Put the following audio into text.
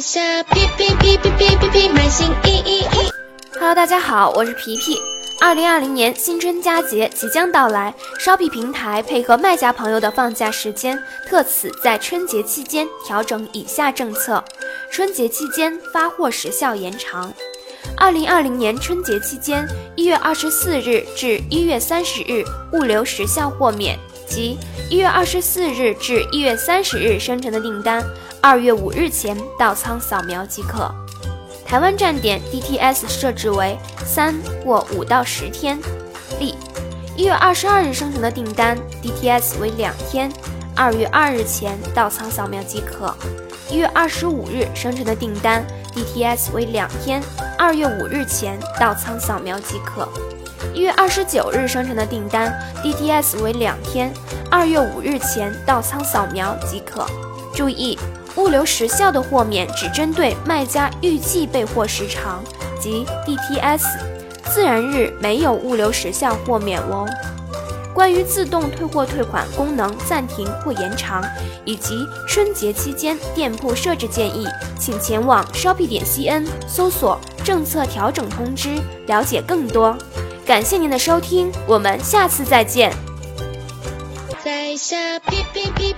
下皮皮皮皮皮皮皮买新衣衣衣。Hello，大家好，我是皮皮。二零二零年新春佳节即将到来，Shopee 平台配合卖家朋友的放假时间，特此在春节期间调整以下政策：春节期间发货时效延长。二零二零年春节期间，一月二十四日至一月三十日物流时效豁免，即一月二十四日至一月三十日生成的订单，二月五日前到仓扫描即可。台湾站点 DTS 设置为三或五到十天。例：一月二十二日生成的订单，DTS 为两天，二月二日前到仓扫描即可；一月二十五日生成的订单，DTS 为两天，二月五日前到仓扫描即可；一月二十九日生成的订单，DTS 为两天，二月五日前到仓扫描即可。注意。物流时效的豁免只针对卖家预计备货时长，即 DTS，自然日没有物流时效豁免哦。关于自动退货退款功能暂停或延长，以及春节期间店铺设置建议，请前往 shopee 点 cn 搜索政策调整通知，了解更多。感谢您的收听，我们下次再见。在下皮皮皮皮。